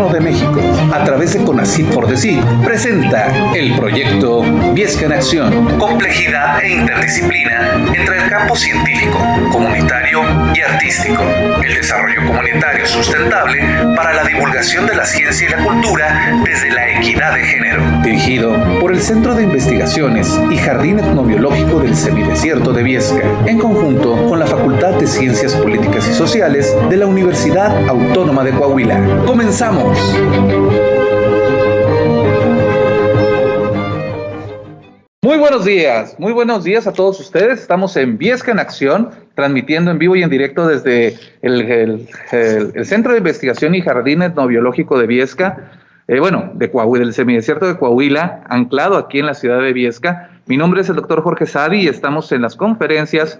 Gobierno de México, a través de CONACYT por decir, presenta el proyecto Viesca en Acción. Complejidad e interdisciplina entre el campo científico, comunitario y artístico. El desarrollo comunitario sustentable para la divulgación de la ciencia y la cultura desde la equidad de género. Dirigido por el Centro de Investigaciones y Jardín Etnobiológico del Semidesierto de Viesca, en conjunto con la Facultad de Ciencias Políticas y Sociales de la Universidad Autónoma de Coahuila. ¡Comenzamos! Muy buenos días, muy buenos días a todos ustedes. Estamos en Viesca en Acción, transmitiendo en vivo y en directo desde el, Centro de Investigación y Jardín Etnobiológico de Viesca, eh, bueno, de Coahuila, del semidesierto de Coahuila, anclado aquí en la ciudad de Viesca. Mi nombre es el doctor Jorge Sadi y estamos en las conferencias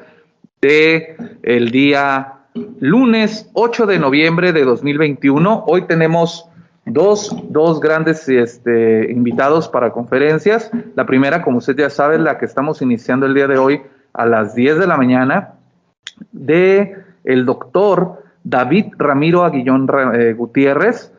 de el día lunes 8 de noviembre de 2021. Hoy tenemos dos, dos grandes este, invitados para conferencias. La primera, como usted ya sabe, la que estamos iniciando el día de hoy a las 10 de la mañana, de el doctor David Ramiro Aguillón eh, Gutiérrez,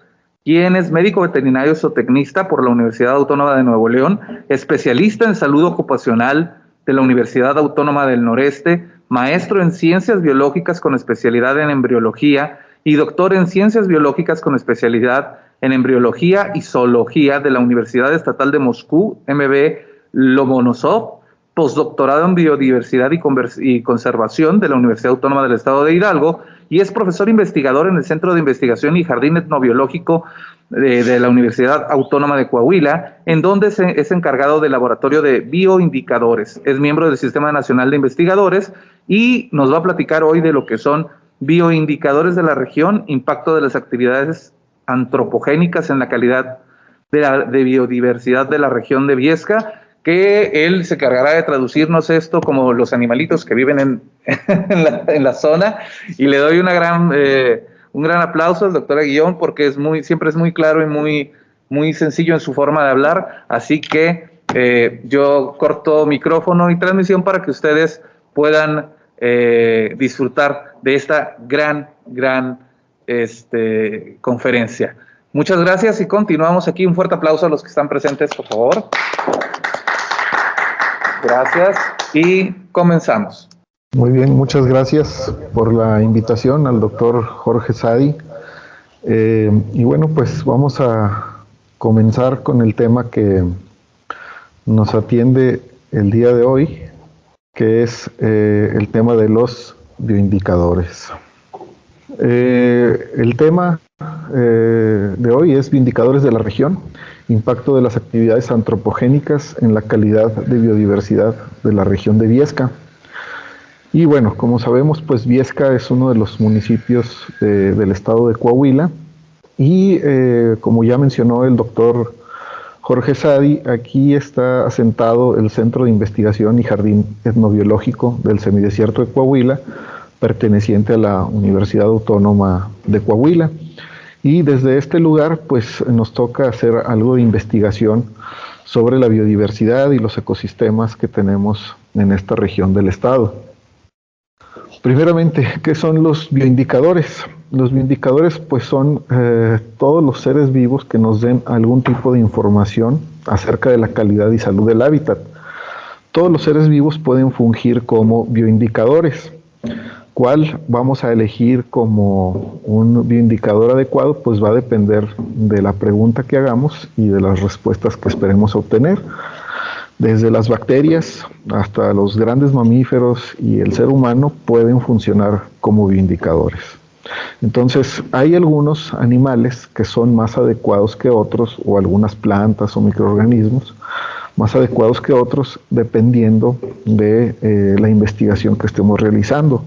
quien es médico veterinario zootecnista por la Universidad Autónoma de Nuevo León, especialista en salud ocupacional de la Universidad Autónoma del Noreste, maestro en ciencias biológicas con especialidad en embriología y doctor en ciencias biológicas con especialidad en embriología y zoología de la Universidad Estatal de Moscú, MB Lomonosov, postdoctorado en biodiversidad y, conservación de la Universidad Autónoma del Estado de Hidalgo y es profesor investigador en el Centro de Investigación y Jardín Etnobiológico de, la Universidad Autónoma de Coahuila, en donde es encargado del laboratorio de bioindicadores. Es miembro del Sistema Nacional de Investigadores y nos va a platicar hoy de lo que son bioindicadores de la región, impacto de las actividades antropogénicas en la calidad de, biodiversidad de la región de Viesca, que él se cargará de traducirnos esto como los animalitos que viven en, en, la, zona. Y le doy una gran, eh, un gran aplauso al doctor Aguillón porque es muy, siempre es muy claro y muy, muy sencillo en su forma de hablar, así que eh, yo corto micrófono y transmisión para que ustedes puedan eh, disfrutar de esta gran, gran este, conferencia. Muchas gracias y continuamos aquí. Un fuerte aplauso a los que están presentes, por favor. Gracias y comenzamos. Muy bien, muchas gracias por la invitación al doctor Jorge Sadi. Eh, y bueno, pues vamos a comenzar con el tema que nos atiende el día de hoy, que es eh, el tema de los bioindicadores. Eh, el tema eh, de hoy es bioindicadores de la región, impacto de las actividades antropogénicas en la calidad de biodiversidad de la región de Viesca. Y bueno, como sabemos, pues Viesca es uno de los municipios del estado de Coahuila y como ya mencionó el doctor Jorge Sadi, aquí está asentado el Centro de Investigación y Jardín Etnobiológico del Semidesierto de Coahuila, perteneciente a la Universidad Autónoma de Coahuila. Y desde este lugar, pues nos toca hacer algo de investigación sobre la biodiversidad y los ecosistemas que tenemos en esta región del estado. Primeramente, ¿qué son los bioindicadores? Los bioindicadores pues son eh, todos los seres vivos que nos den algún tipo de información acerca de la calidad y salud del hábitat. Todos los seres vivos pueden fungir como bioindicadores. ¿Cuál vamos a elegir como un bioindicador adecuado? Pues va a depender de la pregunta que hagamos y de las respuestas que esperemos obtener. Desde las bacterias hasta los grandes mamíferos y el ser humano pueden funcionar como bioindicadores. Entonces, hay algunos animales que son más adecuados que otros, o algunas plantas o microorganismos más adecuados que otros, dependiendo de eh, la investigación que estemos realizando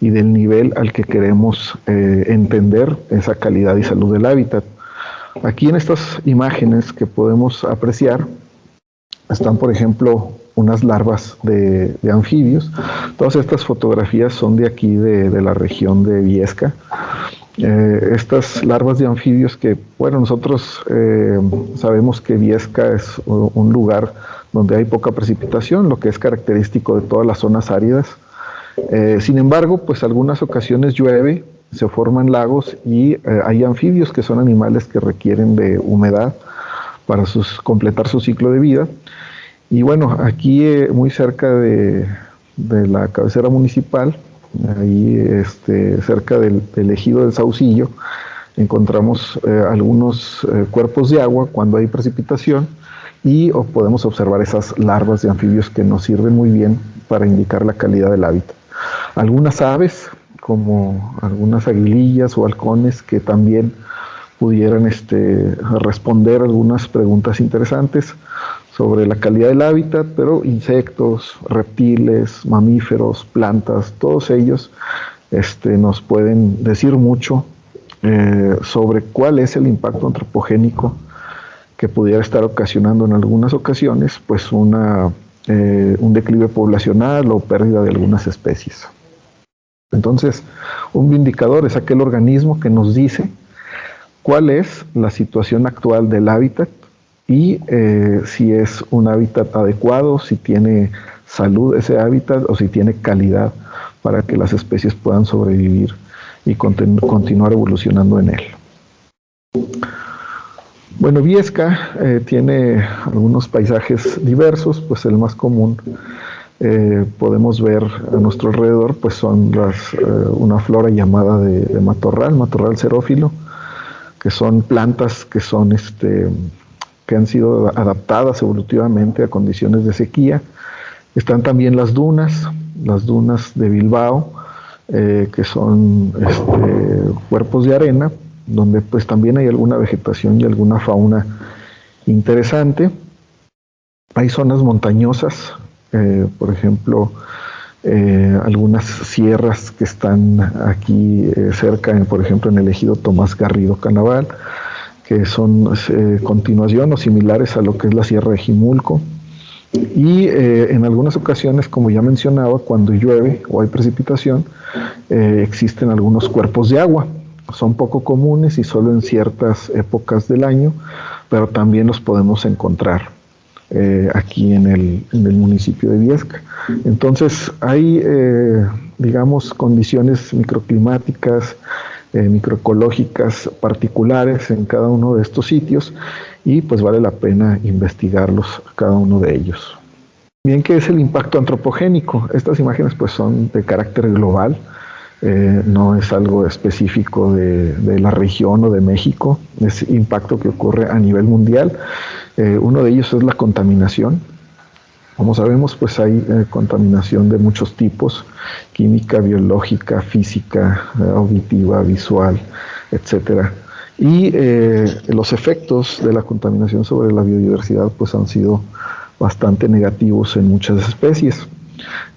y del nivel al que queremos eh, entender esa calidad y salud del hábitat. Aquí en estas imágenes que podemos apreciar, están, por ejemplo, unas larvas de, anfibios. Todas estas fotografías son de aquí, de, la región de Viesca. Eh, estas larvas de anfibios que, bueno, nosotros eh, sabemos que Viesca es un lugar donde hay poca precipitación, lo que es característico de todas las zonas áridas. Eh, sin embargo, pues algunas ocasiones llueve se forman lagos y hay anfibios que son animales que requieren de humedad para completar su ciclo de vida. Y bueno, aquí muy cerca de, la cabecera municipal, ahí este, cerca del, ejido del Saucillo, encontramos eh, algunos cuerpos de agua cuando hay precipitación y podemos observar esas larvas de anfibios que nos sirven muy bien para indicar la calidad del hábitat. Algunas aves, como algunas aguilillas o halcones que también pudieran este, responder algunas preguntas interesantes sobre la calidad del hábitat, pero insectos, reptiles, mamíferos, plantas, todos ellos este, nos pueden decir mucho eh, sobre cuál es el impacto antropogénico que pudiera estar ocasionando en algunas ocasiones pues una, eh, un declive poblacional o pérdida de algunas especies. Entonces, un indicador es aquel organismo que nos dice cuál es la situación actual del hábitat y eh, si es un hábitat adecuado, si tiene salud ese hábitat o si tiene calidad para que las especies puedan sobrevivir y continuar evolucionando en él. Bueno, Viesca eh, tiene algunos paisajes diversos, pues el más común eh, podemos ver a nuestro alrededor, pues son una flora llamada de, matorral, matorral xerófilo, que son plantas que son este, que han sido adaptadas evolutivamente a condiciones de sequía. Están también las dunas, las dunas de Bilbao, que son este, cuerpos de arena, donde pues también hay alguna vegetación y alguna fauna interesante. Hay zonas montañosas, eh, por ejemplo, eh, algunas sierras que están aquí eh, cerca, por ejemplo, en el ejido Tomás Garrido Canaval, que son continuación o similares a lo que es la Sierra de Jimulco. Y en algunas ocasiones, como ya mencionaba, cuando llueve o hay precipitación, existen algunos cuerpos de agua son poco comunes y solo en ciertas épocas del año, pero también los podemos encontrar eh, aquí en el, municipio de Viesca. Entonces hay, eh, digamos, condiciones microclimáticas, eh, microecológicas particulares en cada uno de estos sitios y pues vale la pena investigarlos cada uno de ellos. Bien, ¿qué es el impacto antropogénico? Estas imágenes pues son de carácter global, eh, no es algo específico de, la región o de México, es impacto que ocurre a nivel mundial. Eh, uno de ellos es la contaminación. Como sabemos, pues hay eh, contaminación de muchos tipos, química, biológica, física, auditiva, visual, etc. Y los efectos de la contaminación sobre la biodiversidad pues han sido bastante negativos en muchas especies.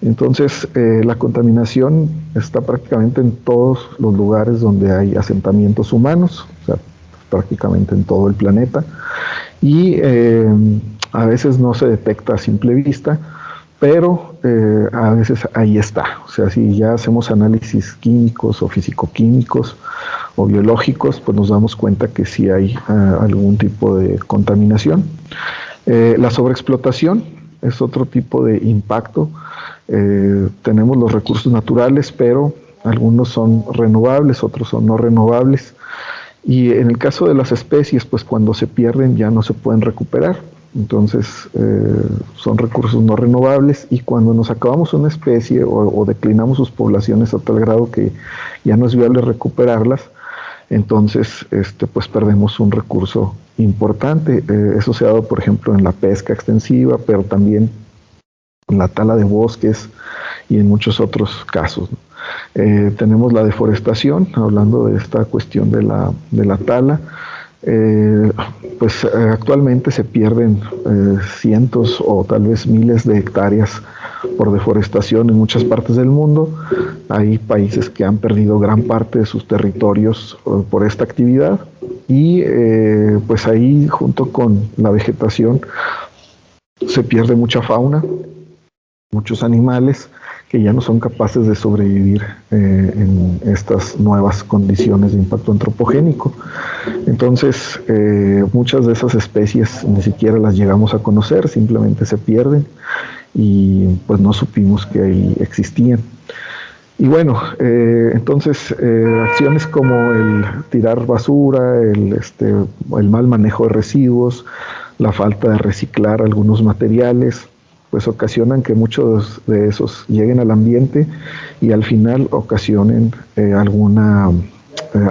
Entonces, eh, la contaminación está prácticamente en todos los lugares donde hay asentamientos humanos, o sea, prácticamente en todo el planeta, y eh, a veces no se detecta a simple vista, pero eh, a veces ahí está. O sea, si ya hacemos análisis químicos o fisicoquímicos o biológicos, pues nos damos cuenta que sí hay algún tipo de contaminación. la sobreexplotación es otro tipo de impacto eh, tenemos los recursos naturales, pero algunos son renovables, otros son no renovables. Y en el caso de las especies, pues cuando se pierden ya no se pueden recuperar. Entonces eh, son recursos no renovables y cuando nos acabamos una especie o, declinamos sus poblaciones a tal grado que ya no es viable recuperarlas, entonces este, pues perdemos un recurso importante. Eh, eso se ha dado, por ejemplo, en la pesca extensiva, pero también en la tala de bosques y en muchos otros casos. Eh, tenemos la deforestación, hablando de esta cuestión de la, de la tala. Eh, pues eh, actualmente se pierden cientos o tal vez miles de hectáreas por deforestación en muchas partes del mundo. Hay países que han perdido gran parte de sus territorios por esta actividad y pues ahí junto con la vegetación se pierde mucha fauna muchos animales que ya no son capaces de sobrevivir eh, en estas nuevas condiciones de impacto antropogénico. Entonces, eh, muchas de esas especies ni siquiera las llegamos a conocer, simplemente se pierden y pues no supimos que ahí existían. Y bueno, eh, entonces acciones como el tirar basura, el, este, el mal manejo de residuos, la falta de reciclar algunos materiales, pues ocasionan que muchos de esos lleguen al ambiente y al final ocasionen eh, alguna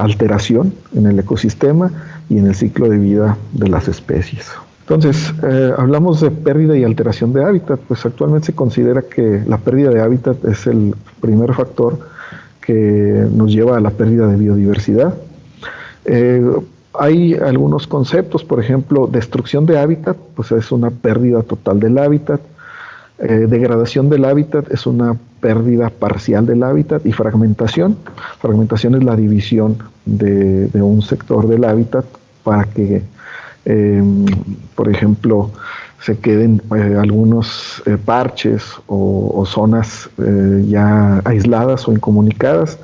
alteración en el ecosistema y en el ciclo de vida de las especies. Entonces, eh, hablamos de pérdida y alteración de hábitat, pues actualmente se considera que la pérdida de hábitat es el primer factor que nos lleva a la pérdida de biodiversidad. Eh, hay algunos conceptos, por ejemplo, destrucción de hábitat, pues es una pérdida total del hábitat. Eh, degradación del hábitat es una pérdida parcial del hábitat y fragmentación. Fragmentación es la división de, un sector del hábitat para que eh, por ejemplo, se queden eh, algunos eh, parches o, zonas ya aisladas o incomunicadas.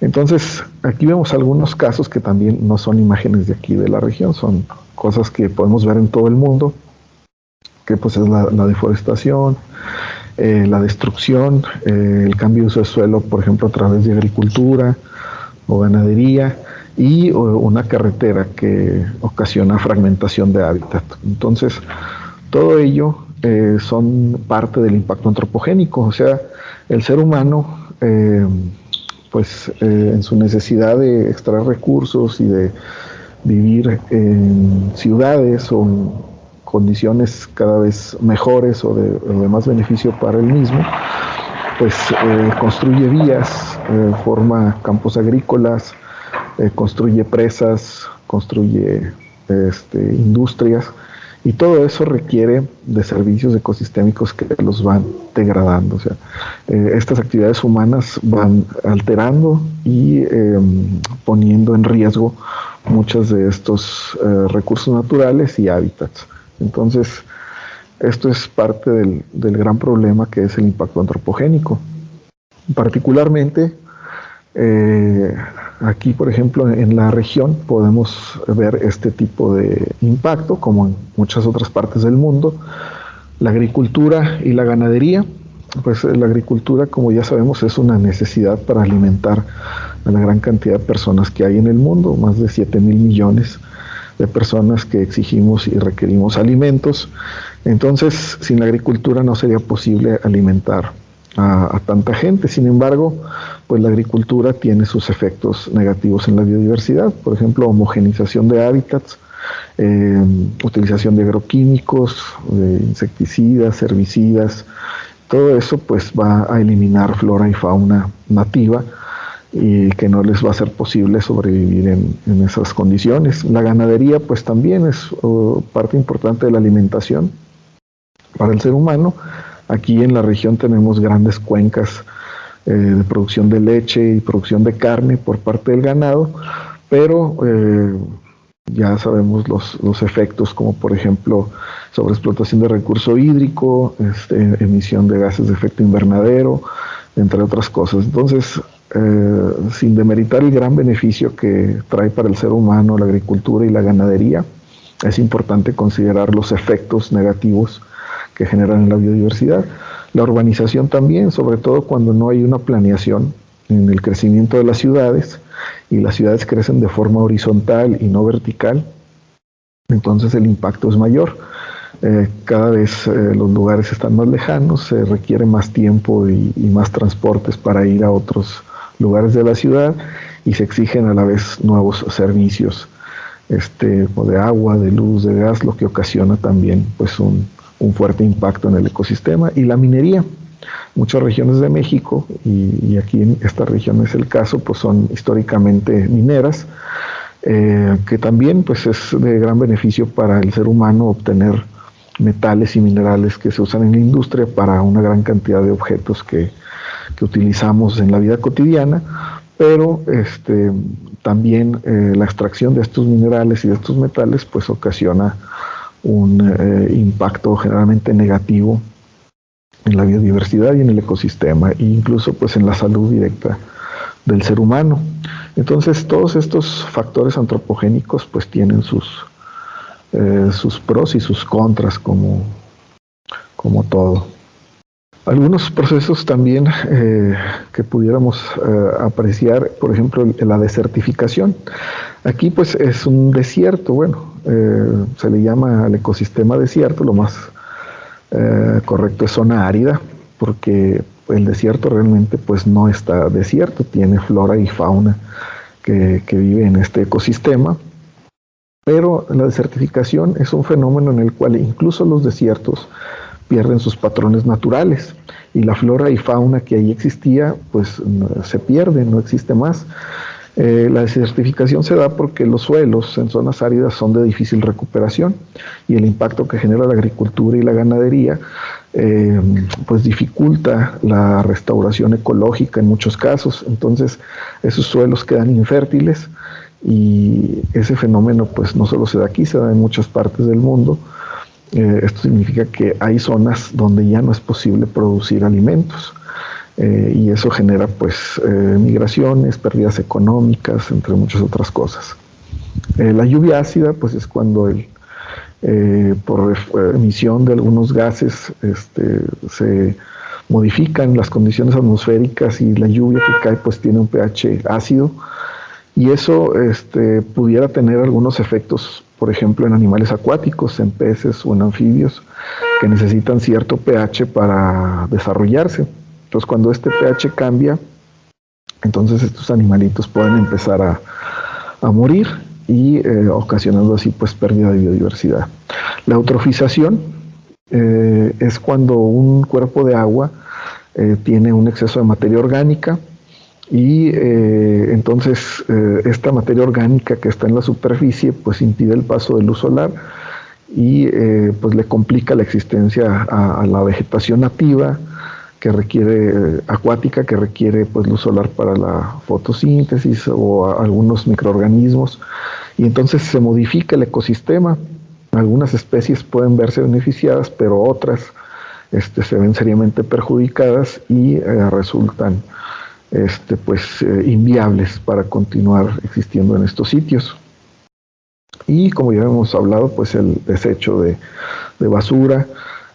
Entonces, aquí vemos algunos casos que también no son imágenes de aquí de la región, son cosas que podemos ver en todo el mundo, que pues es la, deforestación, la destrucción, el cambio de uso de suelo, por ejemplo, a través de agricultura o ganadería, y una carretera que ocasiona fragmentación de hábitat. Entonces, todo ello eh, son parte del impacto antropogénico, o sea, el ser humano, eh, pues eh, en su necesidad de extraer recursos y de vivir en ciudades o en condiciones cada vez mejores o de, más beneficio para él mismo, pues construye vías, forma campos agrícolas, eh, construye presas, construye este, industrias y todo eso requiere de servicios ecosistémicos que los van degradando. O sea, eh, estas actividades humanas van alterando y em, poniendo en riesgo muchos de estos eh, recursos naturales y hábitats. Entonces, esto es parte del, del, gran problema que es el impacto antropogénico. Particularmente, Aquí, por ejemplo, en la región podemos ver este tipo de impacto, como en muchas otras partes del mundo. La agricultura y la ganadería, pues la agricultura, como ya sabemos, es una necesidad para alimentar a la gran cantidad de personas que hay en el mundo, más de 7 mil millones de personas que exigimos y requerimos alimentos. Entonces, sin la agricultura no sería posible alimentar a, tanta gente. Sin embargo, pues la agricultura tiene sus efectos negativos en la biodiversidad, por ejemplo, homogenización de hábitats, eh, utilización de agroquímicos, de insecticidas, herbicidas, todo eso pues va a eliminar flora y fauna nativa y que no les va a ser posible sobrevivir en, esas condiciones. La ganadería pues también es uh, parte importante de la alimentación para el ser humano Aquí en la región tenemos grandes cuencas eh, de producción de leche y producción de carne por parte del ganado, pero eh, ya sabemos los, efectos como por ejemplo sobreexplotación de recurso hídrico, este, emisión de gases de efecto invernadero, entre otras cosas. Entonces, eh, sin demeritar el gran beneficio que trae para el ser humano la agricultura y la ganadería, es importante considerar los efectos negativos que generan en la biodiversidad. La urbanización también, sobre todo cuando no hay una planeación en el crecimiento de las ciudades y las ciudades crecen de forma horizontal y no vertical, entonces el impacto es mayor. Eh, cada vez eh, los lugares están más lejanos, se requiere más tiempo y, más transportes para ir a otros lugares de la ciudad y se exigen a la vez nuevos servicios este, de agua, de luz, de gas, lo que ocasiona también pues un, un fuerte impacto en el ecosistema y la minería. Muchas regiones de México, y, aquí en esta región es el caso, pues son históricamente mineras, eh, que también pues es de gran beneficio para el ser humano obtener metales y minerales que se usan en la industria para una gran cantidad de objetos que, que utilizamos en la vida cotidiana, pero este, también eh, la extracción de estos minerales y de estos metales pues ocasiona un eh, impacto generalmente negativo en la biodiversidad y en el ecosistema, e incluso pues en la salud directa del ser humano. Entonces todos estos factores antropogénicos pues tienen sus, eh, sus pros y sus contras como, como todo. Algunos procesos también eh, que pudiéramos eh, apreciar, por ejemplo, la desertificación. Aquí pues es un desierto, bueno, eh, se le llama al ecosistema desierto, lo más correcto es zona árida, porque el desierto realmente pues no está desierto, tiene flora y fauna que, que vive en este ecosistema. Pero la desertificación es un fenómeno en el cual incluso los desiertos pierden sus patrones naturales y la flora y fauna que ahí existía pues se pierde, no existe más. Eh, la desertificación se da porque los suelos en zonas áridas son de difícil recuperación y el impacto que genera la agricultura y la ganadería eh, pues dificulta la restauración ecológica en muchos casos. Entonces esos suelos quedan infértiles y ese fenómeno pues no solo se da aquí, se da en muchas partes del mundo eh, esto significa que hay zonas donde ya no es posible producir alimentos eh, y eso genera pues eh, migraciones, pérdidas económicas, entre muchas otras cosas. la lluvia ácida pues es cuando el, por emisión de algunos gases este, se modifican las condiciones atmosféricas y la lluvia que cae pues tiene un pH ácido y eso este, pudiera tener algunos efectos por ejemplo, en animales acuáticos, en peces o en anfibios, que necesitan cierto pH para desarrollarse. Entonces, cuando este pH cambia, entonces estos animalitos pueden empezar a, morir y eh, ocasionando así pues pérdida de biodiversidad. La eutrofización eh, es cuando un cuerpo de agua eh, tiene un exceso de materia orgánica y eh, entonces eh, esta materia orgánica que está en la superficie pues impide el paso de luz solar y eh, pues le complica la existencia a, la vegetación nativa que requiere acuática que requiere pues luz solar para la fotosíntesis o algunos microorganismos. Y entonces se modifica el ecosistema. Algunas especies pueden verse beneficiadas pero otras este, se ven seriamente perjudicadas y resultan este, pues, eh, inviables para continuar existiendo en estos sitios. Y como ya hemos hablado, pues el desecho de, basura,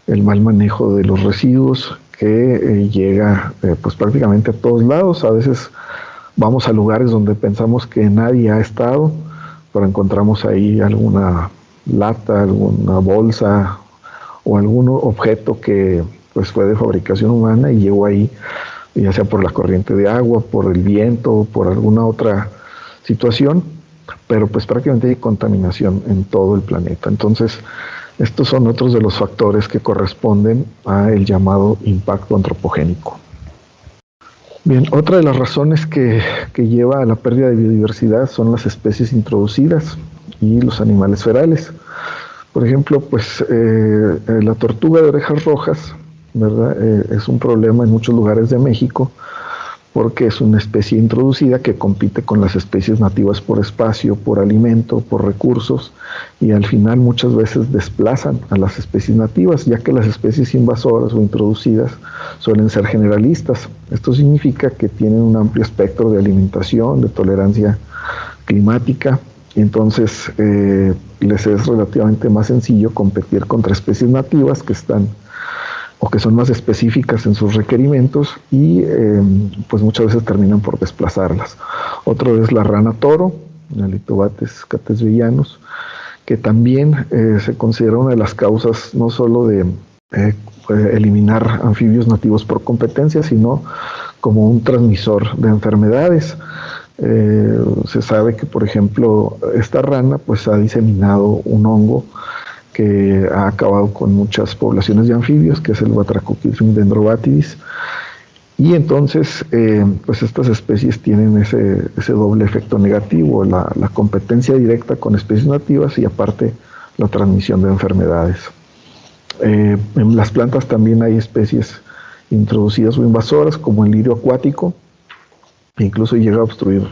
el mal manejo de los residuos que eh, llega eh, pues prácticamente a todos lados. A veces vamos a lugares donde pensamos que nadie ha estado, pero encontramos ahí alguna lata, alguna bolsa o algún objeto que pues fue de fabricación humana y llegó ahí ya sea por la corriente de agua, por el viento, por alguna otra situación, pero pues prácticamente hay contaminación en todo el planeta. Entonces, estos son otros de los factores que corresponden a el llamado impacto antropogénico. Bien, otra de las razones que, lleva a la pérdida de biodiversidad son las especies introducidas y los animales ferales. Por ejemplo, pues eh, la tortuga de orejas rojas eh, es un problema en muchos lugares de México porque es una especie introducida que compite con las especies nativas por espacio, por alimento, por recursos y al final muchas veces desplazan a las especies nativas, ya que las especies invasoras o introducidas suelen ser generalistas. Esto significa que tienen un amplio espectro de alimentación, de tolerancia climática, y entonces eh, les es relativamente más sencillo competir contra especies nativas que están o que son más específicas en sus requerimientos y em, pues muchas veces terminan por desplazarlas. Otro es la rana toro, Nalitobates catesvillanos, que también eh, se considera una de las causas no solo de eh, eliminar anfibios nativos por competencia, sino como un transmisor de enfermedades. Eh, se sabe que, por ejemplo, esta rana pues ha diseminado un hongo que ha acabado con muchas poblaciones de anfibios, que es el Batrachochithrium dendrobatidis. Y entonces, eh, pues estas especies tienen ese, ese doble efecto negativo, la, competencia directa con especies nativas y aparte la transmisión de enfermedades. Eh, en las plantas también hay especies introducidas o invasoras, como el lirio acuático, que incluso llega a obstruir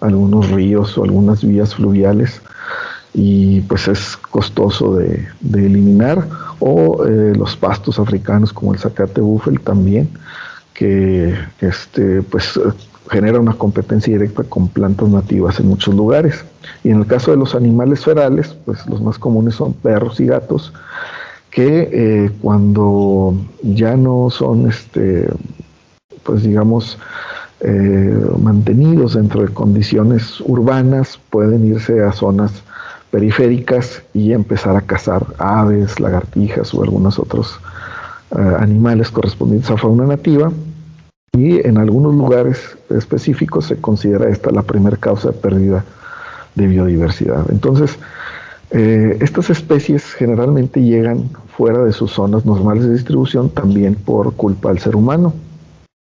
algunos ríos o algunas vías fluviales y pues es costoso de, eliminar. O eh, los pastos africanos como el zacate búfel también que este pues genera una competencia directa con plantas nativas en muchos lugares. Y en el caso de los animales ferales pues los más comunes son perros y gatos que eh, cuando ya no son, este, pues digamos, eh, mantenidos dentro de condiciones urbanas, pueden irse a zonas periféricas y empezar a cazar aves, lagartijas o algunos otros eh, animales correspondientes a fauna nativa. Y en algunos lugares específicos se considera esta la primera causa de pérdida de biodiversidad. Entonces, eh, estas especies generalmente llegan fuera de sus zonas normales de distribución también por culpa del ser humano,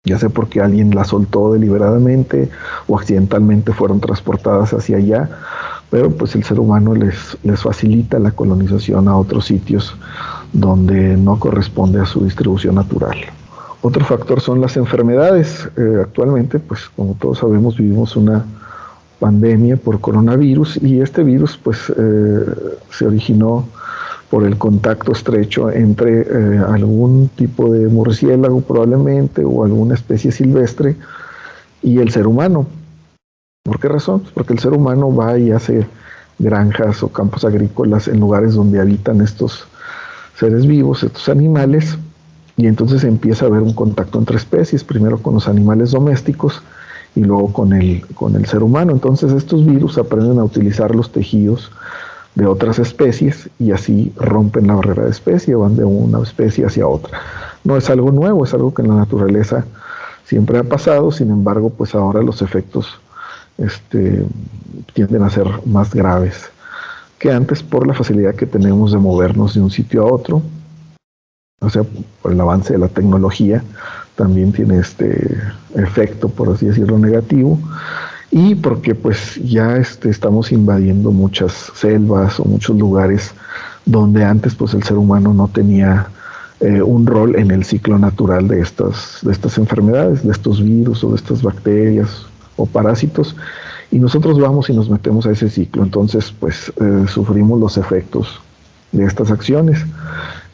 ya sea porque alguien las soltó deliberadamente o accidentalmente fueron transportadas hacia allá, pero pues el ser humano les, les facilita la colonización a otros sitios donde no corresponde a su distribución natural. Otro factor son las enfermedades. Eh, actualmente, pues como todos sabemos, vivimos una pandemia por coronavirus y este virus pues eh, se originó por el contacto estrecho entre eh, algún tipo de murciélago probablemente o alguna especie silvestre y el ser humano. ¿Por qué razón? Pues porque el ser humano va y hace granjas o campos agrícolas en lugares donde habitan estos seres vivos, estos animales, y entonces empieza a haber un contacto entre especies, primero con los animales domésticos y luego con el, con el ser humano. Entonces estos virus aprenden a utilizar los tejidos de otras especies y así rompen la barrera de especie, van de una especie hacia otra. No es algo nuevo, es algo que en la naturaleza siempre ha pasado, sin embargo, pues ahora los efectos este, tienden a ser más graves que antes por la facilidad que tenemos de movernos de un sitio a otro, o sea, el avance de la tecnología, también tiene este efecto, por así decirlo, negativo, y porque pues ya este, estamos invadiendo muchas selvas o muchos lugares donde antes pues el ser humano no tenía eh, un rol en el ciclo natural de estas, de estas enfermedades, de estos virus o de estas bacterias parásitos, y nosotros vamos y nos metemos a ese ciclo, entonces pues eh, sufrimos los efectos de estas acciones.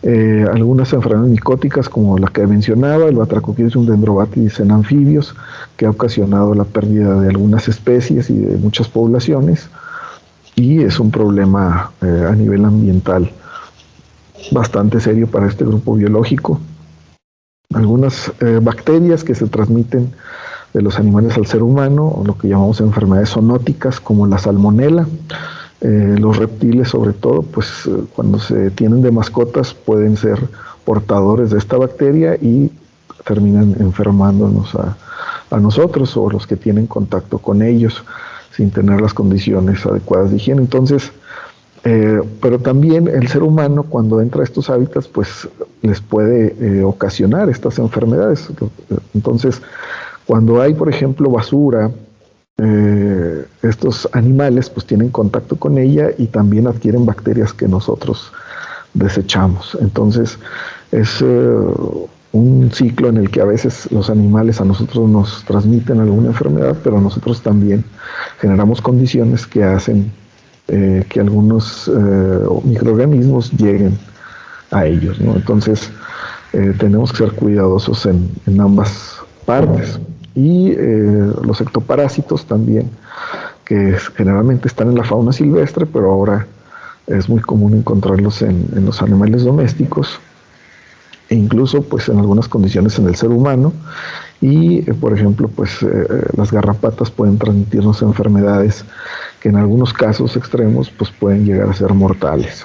Eh, algunas enfermedades micóticas como la que mencionaba, el un dendrobatidis en anfibios, que ha ocasionado la pérdida de algunas especies y de muchas poblaciones, y es un problema eh, a nivel ambiental bastante serio para este grupo biológico. Algunas bacterias que se transmiten de los animales al ser humano, lo que llamamos enfermedades zoonóticas, como la salmonela, eh, los reptiles sobre todo, pues eh, cuando se tienen de mascotas pueden ser portadores de esta bacteria y terminan enfermándonos a, nosotros o los que tienen contacto con ellos sin tener las condiciones adecuadas de higiene. Entonces, eh, pero también el ser humano cuando entra a estos hábitats, pues les puede ocasionar estas enfermedades. Entonces, cuando hay, por ejemplo, basura, eh, estos animales pues tienen contacto con ella y también adquieren bacterias que nosotros desechamos. Entonces es eh, un ciclo en el que a veces los animales a nosotros nos transmiten alguna enfermedad, pero nosotros también generamos condiciones que hacen eh, que algunos microorganismos lleguen a ellos. Entonces tenemos que ser cuidadosos en, en ambas partes y eh, los ectoparásitos también, que generalmente están en la fauna silvestre, pero ahora es muy común encontrarlos en, los animales domésticos e incluso pues en algunas condiciones en el ser humano. Y eh, por ejemplo pues eh, las garrapatas pueden transmitirnos enfermedades que en algunos casos extremos pues pueden llegar a ser mortales.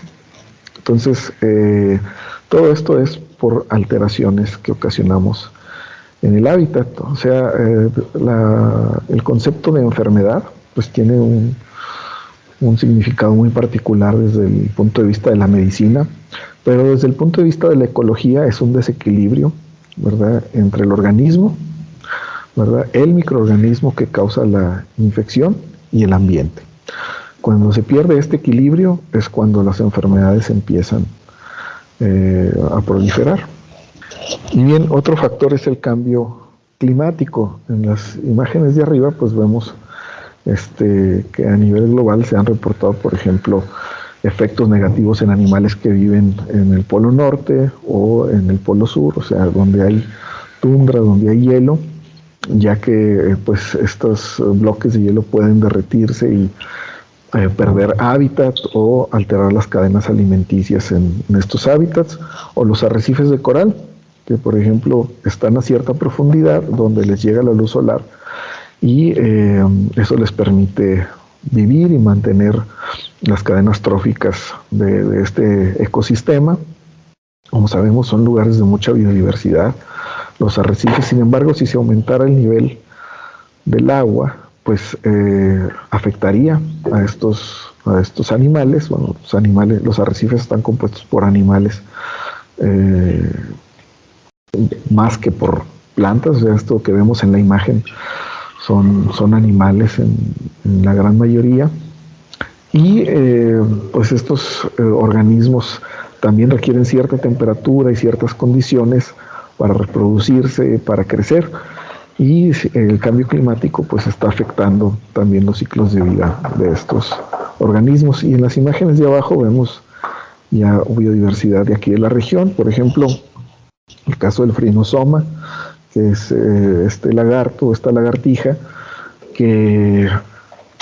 Entonces todo esto es por alteraciones que ocasionamos en el hábitat. O sea, eh, el concepto de enfermedad pues tiene un, significado muy particular desde el punto de vista de la medicina, pero desde el punto de vista de la ecología es un desequilibrio, ¿verdad?, entre el organismo, ¿verdad?, el microorganismo que causa la infección y el ambiente. Cuando se pierde este equilibrio es cuando las enfermedades empiezan eh, a proliferar. Y bien, otro factor es el cambio climático. En las imágenes de arriba, pues vemos este, que a nivel global se han reportado, por ejemplo, efectos negativos en animales que viven en el polo norte o en el polo sur, o sea, donde hay tundra, donde hay hielo, ya que pues estos bloques de hielo pueden derretirse y eh, perder hábitat o alterar las cadenas alimenticias en, estos hábitats, o los arrecifes de coral, que por ejemplo están a cierta profundidad donde les llega la luz solar y eh, eso les permite vivir y mantener las cadenas tróficas de, este ecosistema. Como sabemos, son lugares de mucha biodiversidad. Los arrecifes, sin embargo, si se aumentara el nivel del agua, pues eh, afectaría a estos, a estos animales. Bueno, los animales, los arrecifes están compuestos por animales eh, más que por plantas. Esto que vemos en la imagen son, son animales en, la gran mayoría. Y eh, pues estos organismos también requieren cierta temperatura y ciertas condiciones para reproducirse, para crecer y el cambio climático pues está afectando también los ciclos de vida de estos organismos y en las imágenes de abajo vemos ya biodiversidad de aquí de la región, por ejemplo, el caso del frinosoma, que es eh, este lagarto, esta lagartija, que,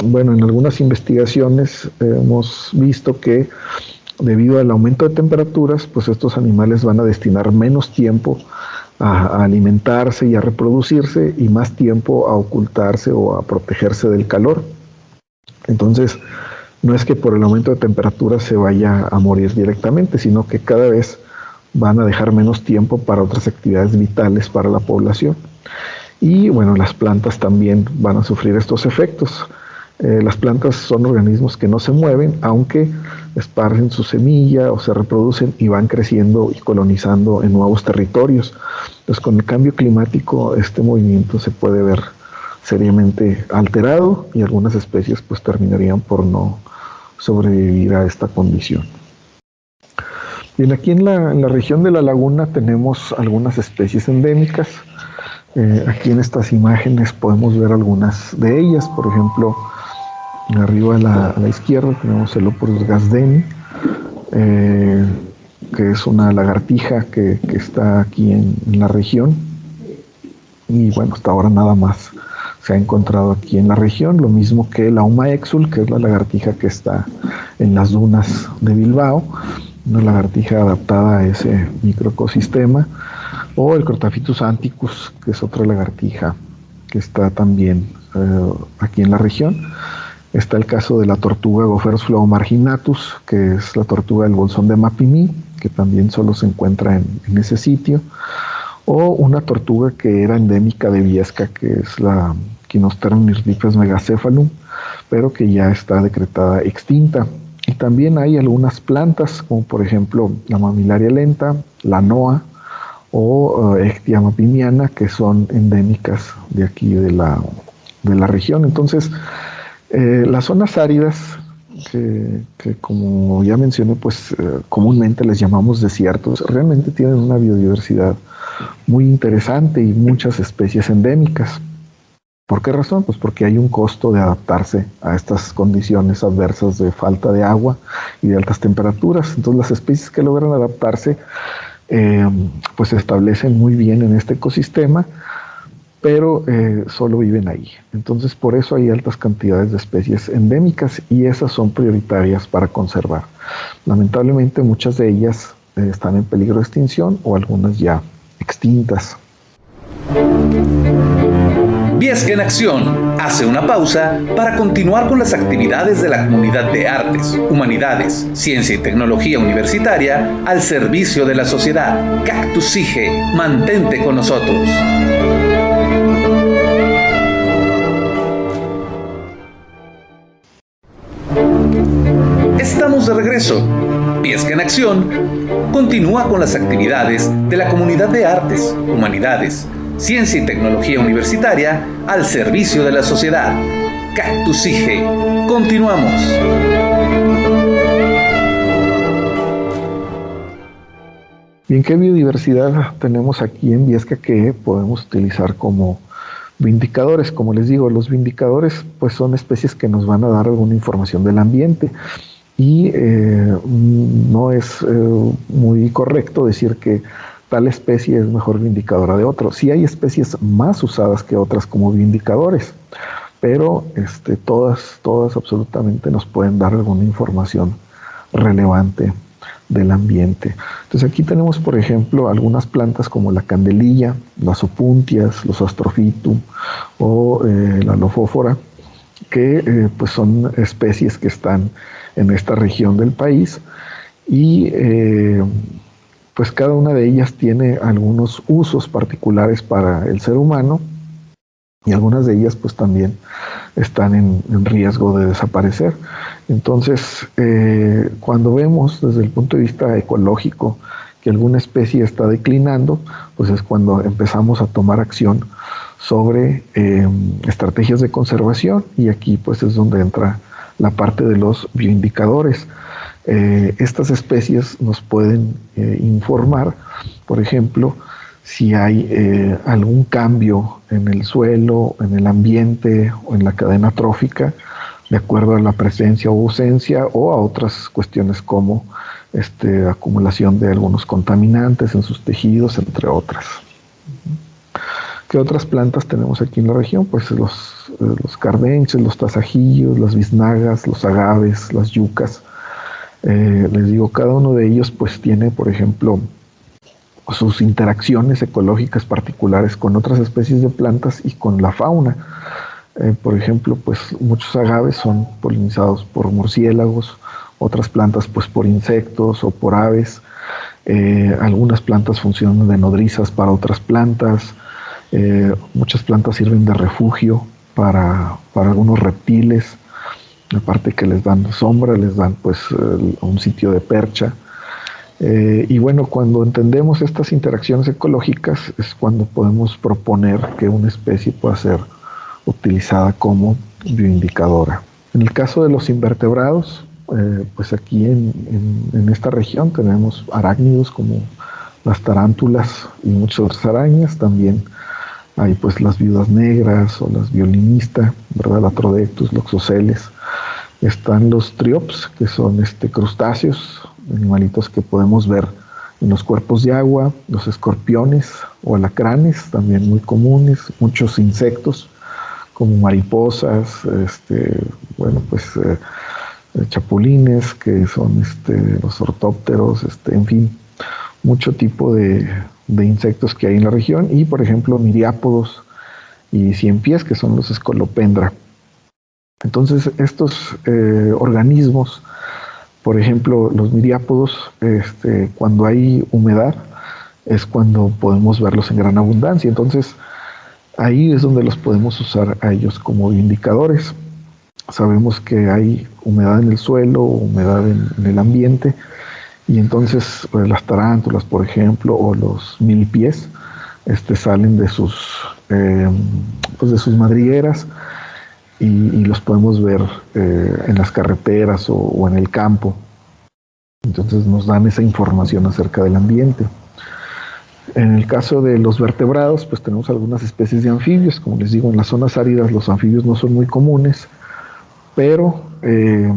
bueno, en algunas investigaciones hemos visto que debido al aumento de temperaturas, pues estos animales van a destinar menos tiempo a, alimentarse y a reproducirse y más tiempo a ocultarse o a protegerse del calor. Entonces, no es que por el aumento de temperatura se vaya a morir directamente, sino que cada vez van a dejar menos tiempo para otras actividades vitales para la población. Y bueno, las plantas también van a sufrir estos efectos. Eh, las plantas son organismos que no se mueven, aunque esparcen su semilla o se reproducen y van creciendo y colonizando en nuevos territorios. Entonces, con el cambio climático, este movimiento se puede ver seriamente alterado y algunas especies pues terminarían por no sobrevivir a esta condición. Bien, aquí en la, región de la laguna tenemos algunas especies endémicas. Eh, aquí en estas imágenes podemos ver algunas de ellas, por ejemplo, Arriba a la, izquierda tenemos el Opus gasdeni, eh, que es una lagartija que, está aquí en, la región. Y bueno, hasta ahora nada más se ha encontrado aquí en la región, lo mismo que la Uma exul, que es la lagartija que está en las dunas de Bilbao, una lagartija adaptada a ese microecosistema, o el Crotaphytus anticus, que es otra lagartija que está también eh, aquí en la región. Está el caso de la tortuga Gopherus marginatus, que es la tortuga del bolsón de Mapimí, que también solo se encuentra en, ese sitio. O una tortuga que era endémica de Viesca, que es la Quinosterum nirdipes megacephalum, pero que ya está decretada extinta. También hay algunas plantas, como por ejemplo la mamilaria lenta, la noa o uh, Ectia mapimiana, que son endémicas de aquí de la, de la región. Entonces, eh, las zonas áridas, que, como ya mencioné, pues eh, comúnmente les llamamos desiertos, realmente tienen una biodiversidad muy interesante y muchas especies endémicas. ¿Por qué razón? Pues porque hay un costo de adaptarse a estas condiciones adversas de falta de agua y de altas temperaturas. Entonces las especies que logran adaptarse eh, pues se establecen muy bien en este ecosistema pero eh, solo viven ahí. Entonces por eso hay altas cantidades de especies endémicas y esas son prioritarias para conservar. Lamentablemente muchas de ellas eh, están en peligro de extinción o algunas ya extintas. Viesca en Acción hace una pausa para continuar con las actividades de la comunidad de artes, humanidades, ciencia y tecnología universitaria al servicio de la sociedad. Cactus Sige, mantente con nosotros. Estamos de regreso. Piesca en Acción continúa con las actividades de la comunidad de artes, humanidades, ciencia y tecnología universitaria al servicio de la sociedad. Cactus IGE. Continuamos. Bien, ¿qué biodiversidad tenemos aquí en Viesca que podemos utilizar como Vindicadores, como les digo, los vindicadores pues son especies que nos van a dar alguna información del ambiente y eh, no es eh, muy correcto decir que tal especie es mejor vindicadora de otro. Sí hay especies más usadas que otras como vindicadores. pero este, todas, todas absolutamente nos pueden dar alguna información relevante del ambiente. Entonces aquí tenemos, por ejemplo, algunas plantas como la candelilla, las opuntias, los astrofitum o eh, la lofófora, que eh, pues son especies que están en esta región del país y eh, pues cada una de ellas tiene algunos usos particulares para el ser humano y algunas de ellas pues también están en, riesgo de desaparecer. Entonces, eh, cuando vemos desde el punto de vista ecológico que alguna especie está declinando, pues es cuando empezamos a tomar acción sobre eh, estrategias de conservación y aquí pues es donde entra la parte de los bioindicadores. Eh, estas especies nos pueden informar, por ejemplo, si hay eh, algún cambio en el suelo, en el ambiente o en la cadena trófica, de acuerdo a la presencia o ausencia o a otras cuestiones como este, acumulación de algunos contaminantes en sus tejidos, entre otras. ¿Qué otras plantas tenemos aquí en la región? Pues los, eh, los cardenches, los tasajillos, las biznagas, los agaves, las yucas. Eh, les digo, cada uno de ellos pues tiene, por ejemplo, sus interacciones ecológicas particulares con otras especies de plantas y con la fauna. Eh, por ejemplo, pues muchos agaves son polinizados por murciélagos, otras plantas pues por insectos o por aves. Eh, algunas plantas funcionan de nodrizas para otras plantas. Muchas plantas sirven de refugio para, algunos reptiles. Aparte que les dan sombra, les dan pues un sitio de percha. Eh, y bueno, cuando entendemos estas interacciones ecológicas es cuando podemos proponer que una especie pueda ser utilizada como bioindicadora. En el caso de los invertebrados, eh, pues aquí en, esta región tenemos arácnidos como las tarántulas y muchas otras arañas, también hay pues las viudas negras o las violinistas, ¿verdad? Latrodectus, loxoceles. Están los triops, que son este, crustáceos, animalitos que podemos ver en los cuerpos de agua, los escorpiones o alacranes, también muy comunes, muchos insectos como mariposas, este, bueno, pues eh, eh, chapulines, que son este, los ortópteros, este, en fin, mucho tipo de, insectos que hay en la región y, por ejemplo, miriápodos y cien pies, que son los escolopendra. Entonces, estos eh, organismos por ejemplo, los miriápodos, este, cuando hay humedad, es cuando podemos verlos en gran abundancia. Entonces, ahí es donde los podemos usar a ellos como indicadores. Sabemos que hay humedad en el suelo, humedad en, el ambiente, y entonces pues, las tarántulas, por ejemplo, o los milipies, este, salen de sus, em, pues de sus madrigueras y, los podemos ver eh, en las carreteras o, en el campo. Entonces nos dan esa información acerca del ambiente. En el caso de los vertebrados, pues tenemos algunas especies de anfibios. Como les digo, en las zonas áridas los anfibios no son muy comunes, pero eh,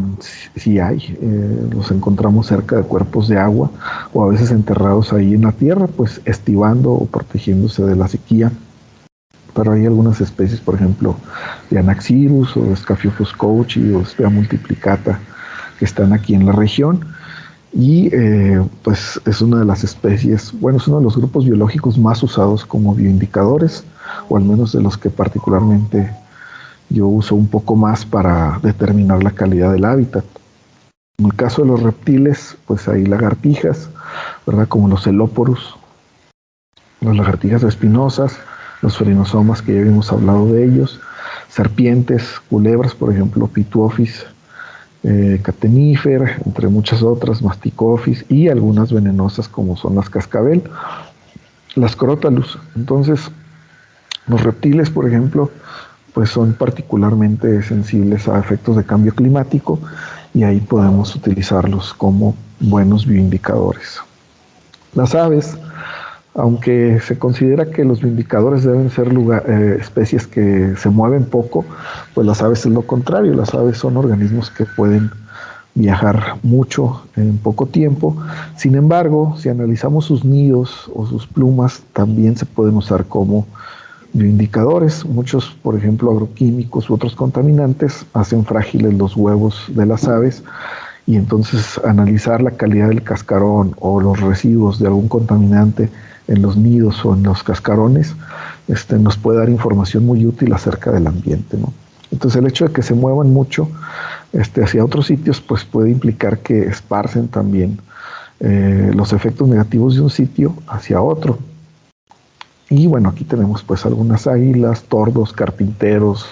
sí hay. Eh, los encontramos cerca de cuerpos de agua o a veces enterrados ahí en la tierra, pues estivando o protegiéndose de la sequía pero hay algunas especies, por ejemplo, de Anaxirus o Scaphiopus couchi o Spea multiplicata que están aquí en la región y eh, pues es una de las especies, bueno, es uno de los grupos biológicos más usados como bioindicadores o al menos de los que particularmente yo uso un poco más para determinar la calidad del hábitat. En el caso de los reptiles, pues hay lagartijas, ¿verdad? Como los celóporos, las lagartijas espinosas, los ferinosomas que ya habíamos hablado de ellos, serpientes, culebras, por ejemplo, Pituophis eh, catenifer, entre muchas otras, Masticophis y algunas venenosas como son las cascabel, las crotalus. Entonces, los reptiles, por ejemplo, pues son particularmente sensibles a efectos de cambio climático y ahí podemos utilizarlos como buenos bioindicadores. Las aves, aunque se considera que los indicadores deben ser eh, especies que se mueven poco, pues las aves es lo contrario, las aves son organismos que pueden viajar mucho en poco tiempo. Sin embargo, si analizamos sus nidos o sus plumas, también se pueden usar como bioindicadores. Muchos, por ejemplo, agroquímicos u otros contaminantes hacen frágiles los huevos de las aves y entonces analizar la calidad del cascarón o los residuos de algún contaminante en los nidos o en los cascarones este, nos puede dar información muy útil acerca del ambiente. ¿no? Entonces el hecho de que se muevan mucho este, hacia otros sitios pues puede implicar que esparcen también eh, los efectos negativos de un sitio hacia otro. Y bueno, aquí tenemos pues algunas águilas, tordos, carpinteros,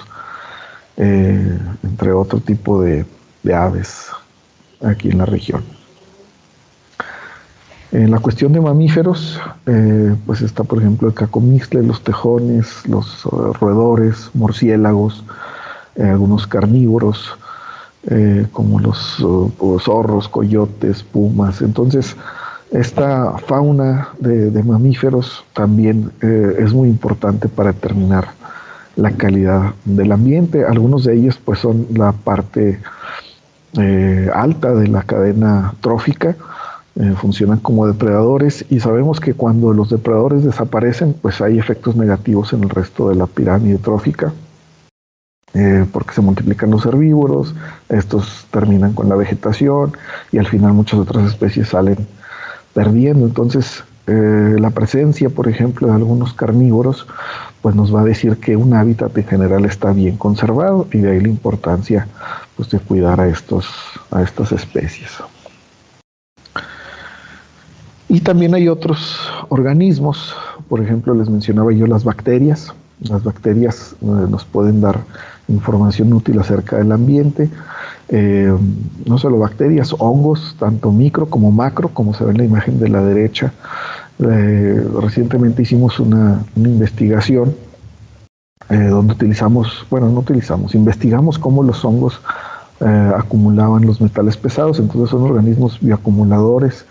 eh, entre otro tipo de, aves aquí en la región. En la cuestión de mamíferos, eh, pues está por ejemplo el cacomixle, los tejones, los roedores, murciélagos, algunos carnívoros, como los zorros, coyotes, pumas. Entonces, esta fauna de, mamíferos también eh, es muy importante para determinar la calidad del ambiente. Algunos de ellos pues son la parte eh, alta de la cadena trófica, eh, funcionan como depredadores y sabemos que cuando los depredadores desaparecen pues hay efectos negativos en el resto de la pirámide trófica. porque se multiplican los herbívoros, estos terminan con la vegetación y al final muchas otras especies salen perdiendo. Entonces, eh, la presencia, por ejemplo, de algunos carnívoros, pues nos va a decir que un hábitat en general está bien conservado y de ahí la importancia pues, de cuidar a, estos, a estas especies. Y también hay otros organismos, por ejemplo, les mencionaba yo las bacterias. Las bacterias eh, nos pueden dar información útil acerca del ambiente. Eh, no solo bacterias, hongos, tanto micro como macro, como se ve en la imagen de la derecha. Eh, recientemente hicimos una, investigación eh, donde utilizamos, bueno, no utilizamos, investigamos cómo los hongos acumulaban los metales pesados, entonces son organismos bioacumuladores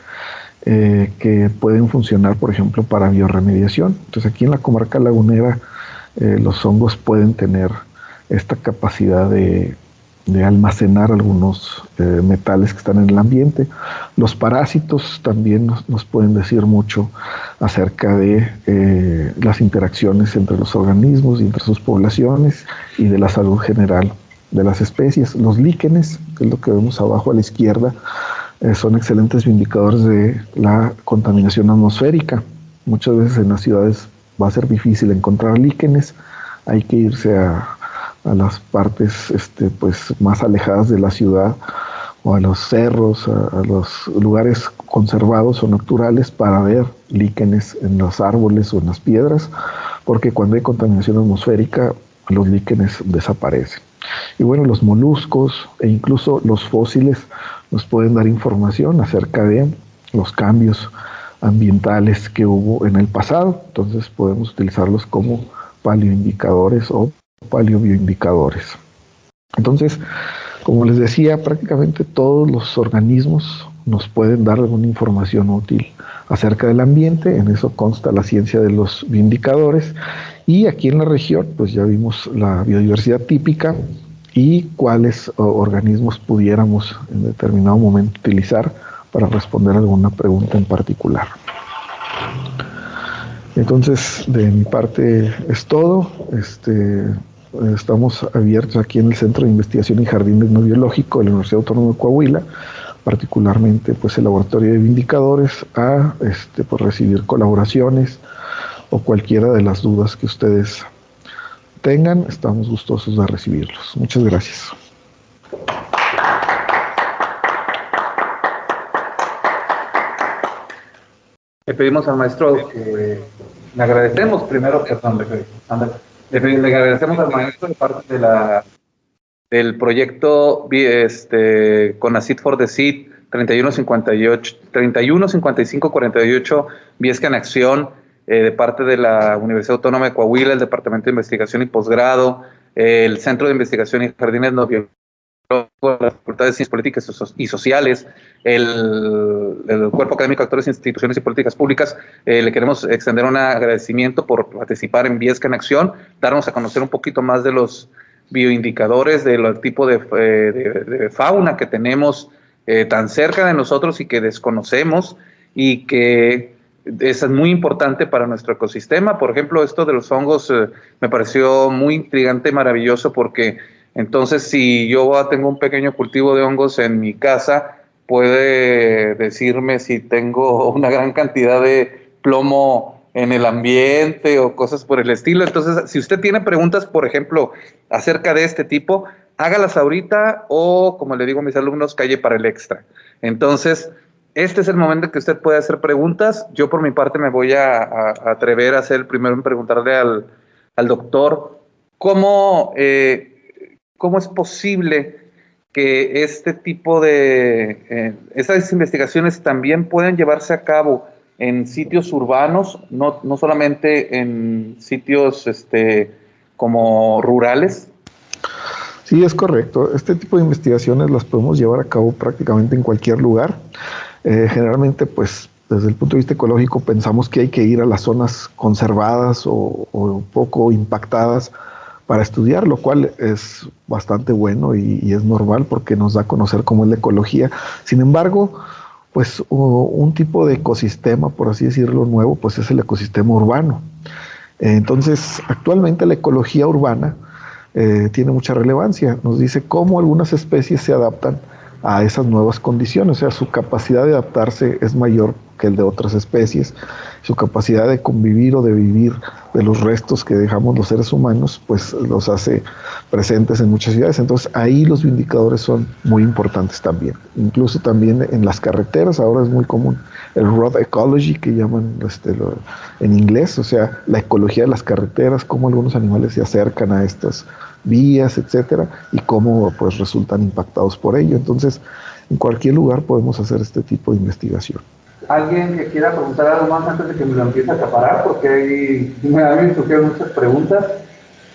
que pueden funcionar, por ejemplo, para bioremediación. Entonces aquí en la comarca lagunera los hongos pueden tener esta capacidad de almacenar algunos eh, metales que están en el ambiente. Los parásitos también nos, pueden decir mucho acerca de eh, las interacciones entre los organismos y entre sus poblaciones y de la salud general de las especies. Los líquenes, que es lo que vemos abajo a la izquierda, eh, son excelentes indicadores de la contaminación atmosférica. Muchas veces en las ciudades va a ser difícil encontrar líquenes, hay que irse a, a las partes este, pues, más alejadas de la ciudad o a los cerros, a, los lugares conservados o naturales para ver líquenes en los árboles o en las piedras, porque cuando hay contaminación atmosférica los líquenes desaparecen. Y bueno, los moluscos e incluso los fósiles nos pueden dar información acerca de los cambios ambientales que hubo en el pasado, entonces podemos utilizarlos como paleoindicadores o paleobioindicadores. Entonces, como les decía, prácticamente todos los organismos nos pueden dar alguna información útil acerca del ambiente, en eso consta la ciencia de los bioindicadores, y aquí en la región, pues ya vimos la biodiversidad típica y cuáles organismos pudiéramos en determinado momento utilizar para responder alguna pregunta en particular. Entonces, de mi parte es todo. Este, Estamos abiertos aquí en el Centro de Investigación y Jardines No Biológico de la Universidad Autónoma de Coahuila, particularmente pues el Laboratorio de Vindicadores, a este, pues, recibir colaboraciones o cualquiera de las dudas que ustedes tengan. Estamos gustosos de recibirlos. Muchas gracias. Le pedimos al maestro que le agradecemos primero, perdón, le, agradecemos al maestro de parte de la, del proyecto este, CONACIT for the Seed 3158, 315548 Viesca en Acción, eh, de parte de la Universidad Autónoma de Coahuila, el Departamento de Investigación y Posgrado, el Centro de Investigación y Jardines No la Facultad de Ciencias Políticas y Sociales, el, Cuerpo Académico de Actores, Instituciones y Políticas Públicas, eh, le queremos extender un agradecimiento por participar en Viesca en Acción, darnos a conocer un poquito más de los bioindicadores, del tipo de, eh, fauna que tenemos eh, tan cerca de nosotros y que desconocemos y que es muy importante para nuestro ecosistema. Por ejemplo, esto de los hongos me pareció muy intrigante, maravilloso, porque entonces si yo tengo un pequeño cultivo de hongos en mi casa, puede decirme si tengo una gran cantidad de plomo en el ambiente o cosas por el estilo. Entonces, si usted tiene preguntas, por ejemplo, acerca de este tipo, hágalas ahorita o, como le digo a mis alumnos, calle para el extra. Entonces, este es el momento en que usted puede hacer preguntas. Yo por mi parte me voy a, atrever a ser el primero en preguntarle al, doctor cómo, eh, cómo es posible que este tipo de, eh, esas investigaciones también pueden llevarse a cabo en sitios urbanos, no, no solamente en sitios este, como rurales. Sí, es correcto. Este tipo de investigaciones las podemos llevar a cabo prácticamente en cualquier lugar. Eh, generalmente, pues, desde el punto de vista ecológico, pensamos que hay que ir a las zonas conservadas o, o poco impactadas para estudiar, lo cual es bastante bueno y, es normal porque nos da a conocer cómo es la ecología. Sin embargo, pues un tipo de ecosistema, por así decirlo, nuevo, pues es el ecosistema urbano. Entonces, actualmente la ecología urbana eh, tiene mucha relevancia. Nos dice cómo algunas especies se adaptan a esas nuevas condiciones, o sea, su capacidad de adaptarse es mayor que el de otras especies, su capacidad de convivir o de vivir de los restos que dejamos los seres humanos, pues los hace presentes en muchas ciudades. Entonces ahí los indicadores son muy importantes también. Incluso también en las carreteras, ahora es muy común el road ecology que llaman este, en inglés, o sea, la ecología de las carreteras, cómo algunos animales se acercan a estas vías, etcétera, y cómo pues resultan impactados por ello. Entonces, en cualquier lugar podemos hacer este tipo de investigación. ¿Alguien que quiera preguntar algo más antes de que me lo empiece a acaparar? Porque hay, me surgieron muchas preguntas.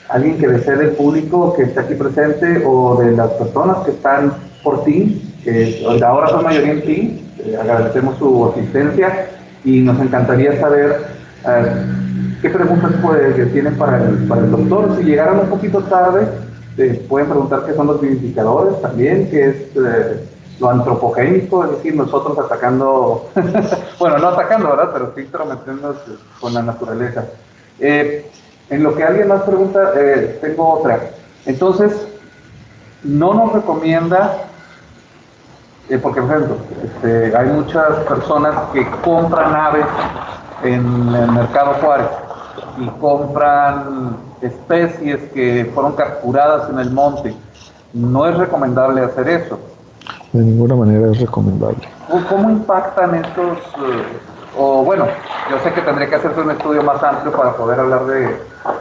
¿Alguien que desee del público que está aquí presente o de las personas que están por ti, que ahora son mayoría en ti? Eh, agradecemos su asistencia y nos encantaría saber eh, qué preguntas puede, tienen para el, doctor. Si llegaron un poquito tarde, eh, pueden preguntar qué son los vivificadores también, qué es lo antropogénico, es decir, nosotros atacando, bueno, no atacando, ¿verdad? Pero sí intrometiéndonos con la naturaleza. Eh, en lo que alguien más pregunta, eh, tengo otra. Entonces, no nos recomienda, eh, porque por ejemplo, este, hay muchas personas que compran aves en el mercado Juárez y compran especies que fueron capturadas en el monte. No es recomendable hacer eso de ninguna manera es recomendable. ¿Cómo impactan estos, eh, o bueno, yo sé que tendría que hacerse un estudio más amplio para poder hablar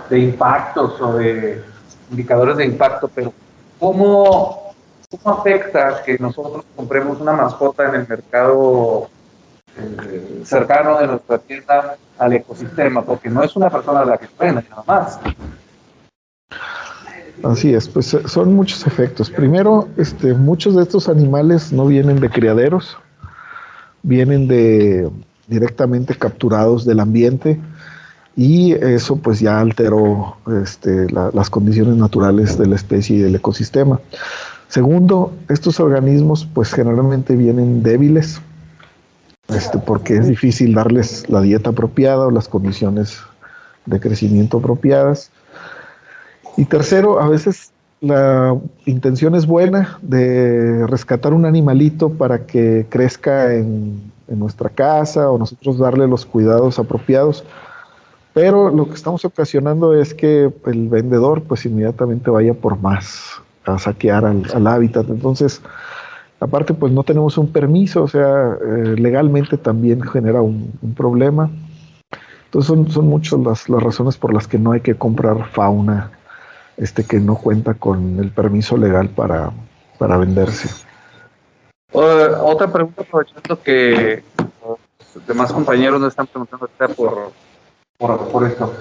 de, impactos o de indicadores de impacto, pero ¿cómo, ¿cómo afecta que nosotros compremos una mascota en el mercado eh, cercano de nuestra tienda al ecosistema? Porque no es una persona la que suena, nada más. Así es, pues eh, son muchos efectos. Primero, este, muchos de estos animales no vienen de criaderos, vienen de directamente capturados del ambiente y eso pues ya alteró este, las condiciones naturales de la especie y del ecosistema. Segundo, estos organismos pues generalmente vienen débiles, este, porque es difícil darles la dieta apropiada o las condiciones de crecimiento apropiadas. Y tercero, a veces la intención es buena de rescatar un animalito para que crezca en, nuestra casa o nosotros darle los cuidados apropiados. Pero lo que estamos ocasionando es que el vendedor pues inmediatamente vaya por más a saquear al, hábitat. Entonces, aparte pues no tenemos un permiso, o sea, eh, legalmente también genera un, problema. Entonces son, son muchas las, las razones por las que no hay que comprar fauna este que no cuenta con el permiso legal para, para venderse. otra pregunta, aprovechando que los demás compañeros no están preguntando por, por, por esto.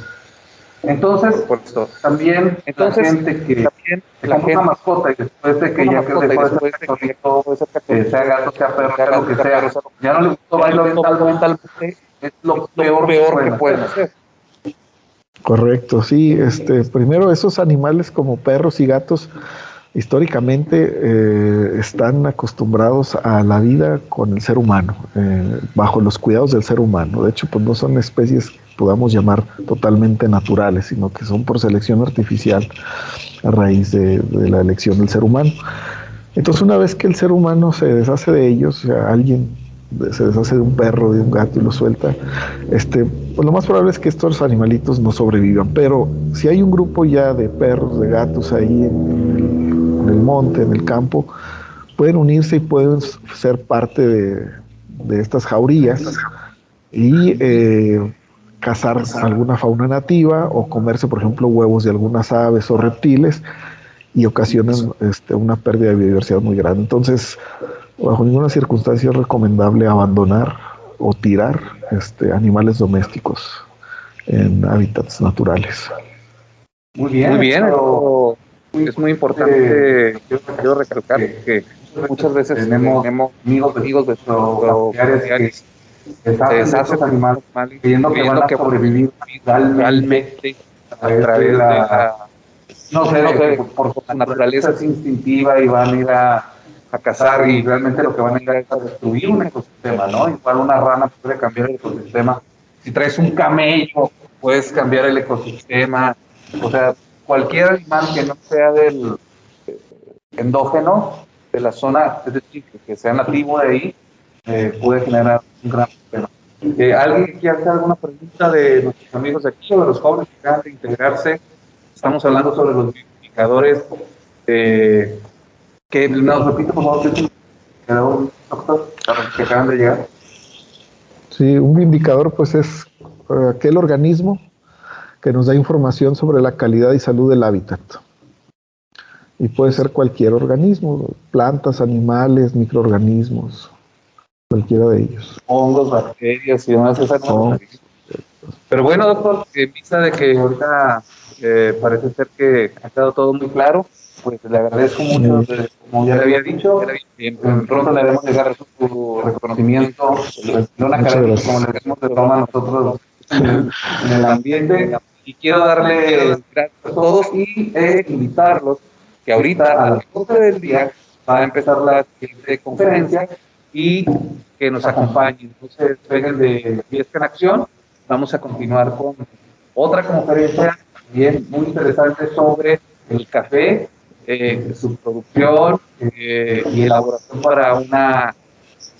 Entonces, también entonces, la gente que también la gente, una mascota y después de que ya que después de que sea gato, sea perro, sea lo que sea, ya no le gustó bailar mentalmente, es lo peor, peor que pueden hacer. Correcto, sí. Este, primero, esos animales como perros y gatos históricamente eh, están acostumbrados a la vida con el ser humano, eh, bajo los cuidados del ser humano. De hecho, pues no son especies que podamos llamar totalmente naturales, sino que son por selección artificial a raíz de, la elección del ser humano. Entonces, una vez que el ser humano se deshace de ellos, o sea, alguien se deshace de un perro, de un gato y lo suelta, este, pues lo más probable es que estos animalitos no sobrevivan. Pero si hay un grupo ya de perros, de gatos ahí en, en el monte, en el campo, pueden unirse y pueden ser parte de, estas jaurías y eh, cazar alguna fauna nativa o comerse, por ejemplo, huevos de algunas aves o reptiles y ocasionan este, una pérdida de biodiversidad muy grande. Entonces, bajo ninguna circunstancia es recomendable abandonar o tirar este, animales domésticos en hábitats naturales. Muy bien, muy bien es muy importante, quiero recalcar que muchas veces tenemos, amigos, amigos de familiares que se deshacen animales creyendo que van a sobrevivir realmente a través de la, no sé, no sé por su naturaleza es instintiva y van a ir a, a cazar y realmente lo que van a ir es a destruir un ecosistema, ¿no? Igual una rana puede cambiar el ecosistema. Si traes un camello, puedes cambiar el ecosistema. O sea, cualquier animal que no sea del endógeno de la zona, es decir, que sea nativo de ahí, eh, puede generar un gran problema. Eh, ¿Alguien quiere hacer alguna pregunta de nuestros amigos de aquí o de los jóvenes que acaban de integrarse? Estamos hablando sobre los indicadores que nos repite por favor, doctor, que acaban de llegar. Sí, un indicador pues es aquel organismo que nos da información sobre la calidad y salud del hábitat. Y puede ser cualquier organismo, plantas, animales, microorganismos, cualquiera de ellos. Hongos, bacterias y demás. Pero bueno, doctor, en vista de que ahorita eh, parece ser que ha quedado todo muy claro, pues le agradezco mucho, como ya le había dicho, pronto le haremos llegar su reconocimiento, una académica como le decimos de broma nosotros en el ambiente y quiero darle gracias a todos y eh, invitarlos que ahorita a las 12 del día va a empezar la siguiente conferencia y que nos acompañen. Entonces, vengan de Fiesta en Acción. Vamos a continuar con otra conferencia también muy interesante sobre el café, eh, su producción eh, y elaboración para una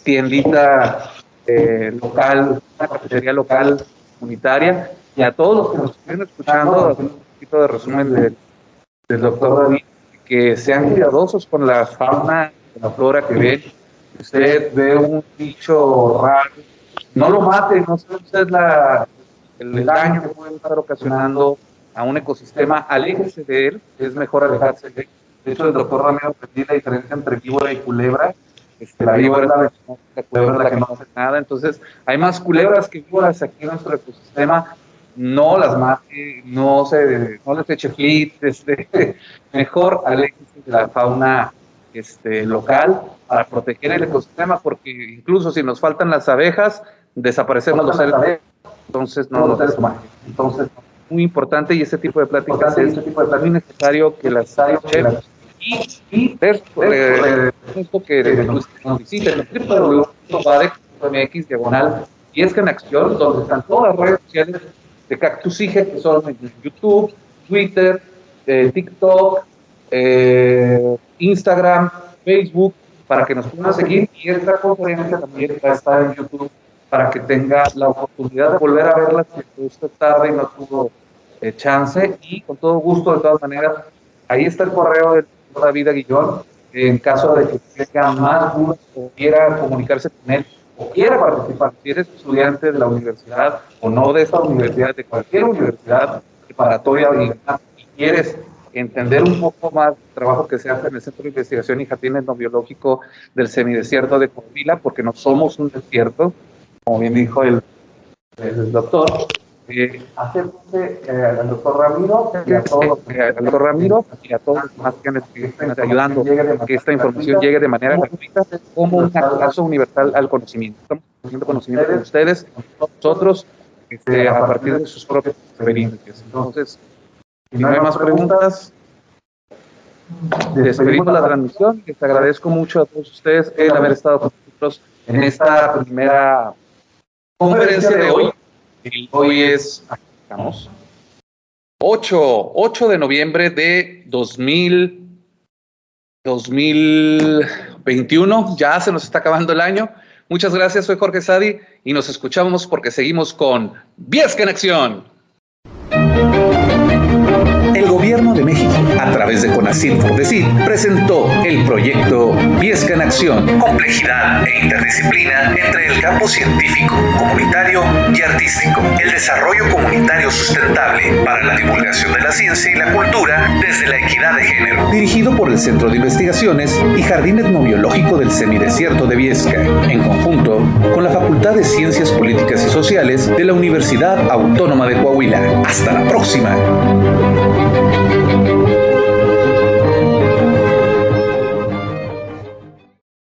tiendita local, una cafetería local comunitaria y a todos los que nos estén escuchando, un poquito de resumen del, del doctor David, que sean cuidadosos con la fauna, la flora que ven. Usted ve un bicho raro, no lo mate, no sé usted la, el daño que puede estar ocasionando a un ecosistema, aléjese de él, es mejor alejarse de él. De hecho, el doctor Ramiro aprendí la diferencia entre víbora y culebra. Este, la víbora es la, la culebra la que no hace nada. Entonces, hay más culebras que víboras aquí en nuestro ecosistema no las mate, no, se, no les eche flit, este, mejor aléjense de la fauna este, local para proteger el ecosistema, porque incluso si nos faltan las abejas, desaparecemos los seres. Entonces, no lo Entonces, muy importante y ese tipo de pláticas es muy necesario que las escuchemos y, ver eh, que nos visiten www.badec.mx diagonal y es que en acción, donde están todas las redes sociales de Cactus que son YouTube, Twitter, eh, TikTok, eh, Instagram, Facebook, para que nos puedan seguir. Y esta conferencia también va a estar en YouTube para que tenga la oportunidad de volver a verla si usted tarde no tuvo eh, chance. Y con todo gusto, de todas maneras, ahí está el correo de David Aguillón. En caso de que tenga más dudas o quiera comunicarse con él, o quiera participar, si eres estudiante de la universidad o no de esta universidad, de cualquier universidad preparatoria y quieres entender un poco más el trabajo que se hace en el Centro de Investigación y Jardín Etnobiológico del semidesierto de Covila, porque no somos un desierto, como bien dijo el, el doctor, eh, al doctor Ramiro y a todos eh, doctor Ramiro y a todos los demás que están ayudando a que esta información llegue de manera gratuita como un acceso universal al conocimiento. Estamos haciendo conocimiento con ustedes, nosotros, este, a partir de sus propias experiencias. Entonces, si no hay más preguntas, despedimos la transmisión. Les agradezco mucho a todos ustedes el haber estado con nosotros en esta primera conferencia de hoy. Hoy es, estamos, 8, 8 de noviembre de 2000, 2021. Ya se nos está acabando el año. Muchas gracias, soy Jorge Sadi y nos escuchamos porque seguimos con Viesca en Acción. Gobierno de México, a través de CONACYT Fordecid, presentó el proyecto Viesca en Acción, complejidad e interdisciplina entre el campo científico, comunitario y artístico, el desarrollo comunitario sustentable para la divulgación de la ciencia y la cultura desde la equidad de género, dirigido por el Centro de Investigaciones y Jardín Etnobiológico del Semidesierto de Viesca, en conjunto con la Facultad de Ciencias Políticas y Sociales de la Universidad Autónoma de Coahuila. Hasta la próxima.